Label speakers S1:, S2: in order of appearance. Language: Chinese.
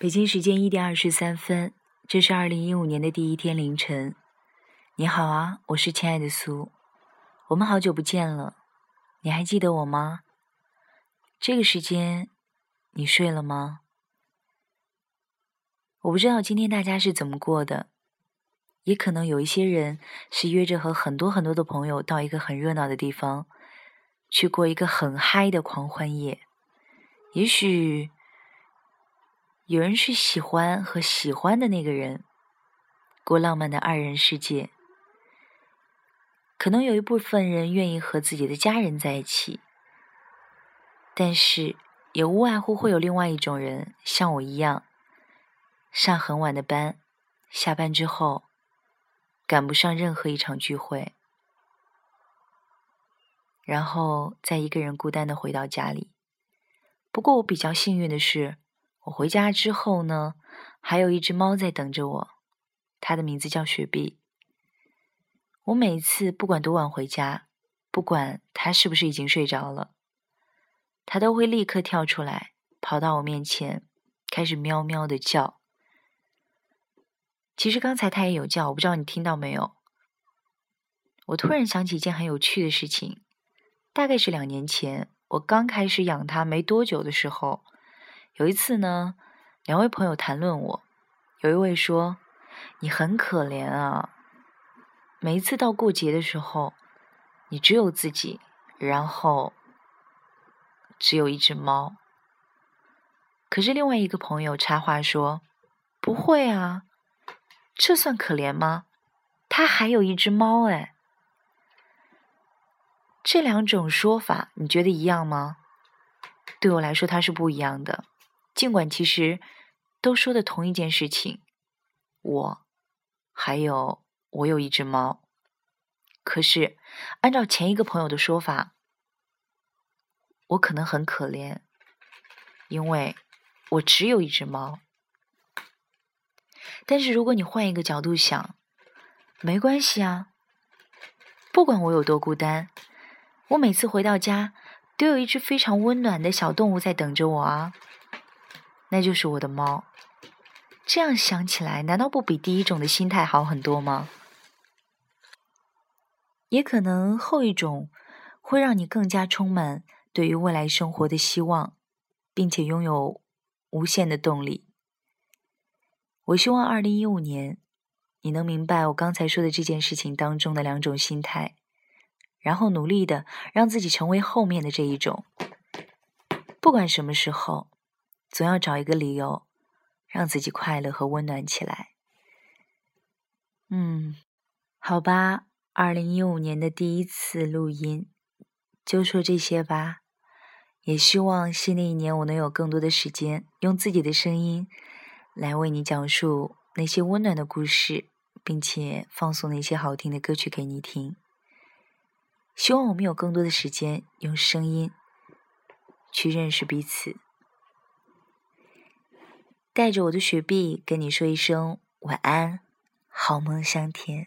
S1: 北京时间一点二十三分，这是二零一五年的第一天凌晨。你好啊，我是亲爱的苏，我们好久不见了，你还记得我吗？这个时间，你睡了吗？我不知道今天大家是怎么过的，也可能有一些人是约着和很多很多的朋友到一个很热闹的地方，去过一个很嗨的狂欢夜，也许。有人是喜欢和喜欢的那个人过浪漫的二人世界，可能有一部分人愿意和自己的家人在一起，但是也无外乎会有另外一种人像我一样，上很晚的班，下班之后赶不上任何一场聚会，然后再一个人孤单的回到家里。不过我比较幸运的是。我回家之后呢，还有一只猫在等着我，它的名字叫雪碧。我每次不管多晚回家，不管它是不是已经睡着了，它都会立刻跳出来，跑到我面前，开始喵喵的叫。其实刚才它也有叫，我不知道你听到没有。我突然想起一件很有趣的事情，大概是两年前，我刚开始养它没多久的时候。有一次呢，两位朋友谈论我，有一位说：“你很可怜啊，每一次到过节的时候，你只有自己，然后只有一只猫。”可是另外一个朋友插话说：“不会啊，这算可怜吗？他还有一只猫哎。”这两种说法你觉得一样吗？对我来说，它是不一样的。尽管其实都说的同一件事情，我还有我有一只猫，可是按照前一个朋友的说法，我可能很可怜，因为我只有一只猫。但是如果你换一个角度想，没关系啊，不管我有多孤单，我每次回到家都有一只非常温暖的小动物在等着我啊。那就是我的猫。这样想起来，难道不比第一种的心态好很多吗？也可能后一种会让你更加充满对于未来生活的希望，并且拥有无限的动力。我希望二零一五年你能明白我刚才说的这件事情当中的两种心态，然后努力的让自己成为后面的这一种。不管什么时候。总要找一个理由，让自己快乐和温暖起来。嗯，好吧，二零一五年的第一次录音，就说这些吧。也希望新的一年我能有更多的时间，用自己的声音来为你讲述那些温暖的故事，并且放送那些好听的歌曲给你听。希望我们有更多的时间，用声音去认识彼此。带着我的雪碧，跟你说一声晚安，好梦香甜。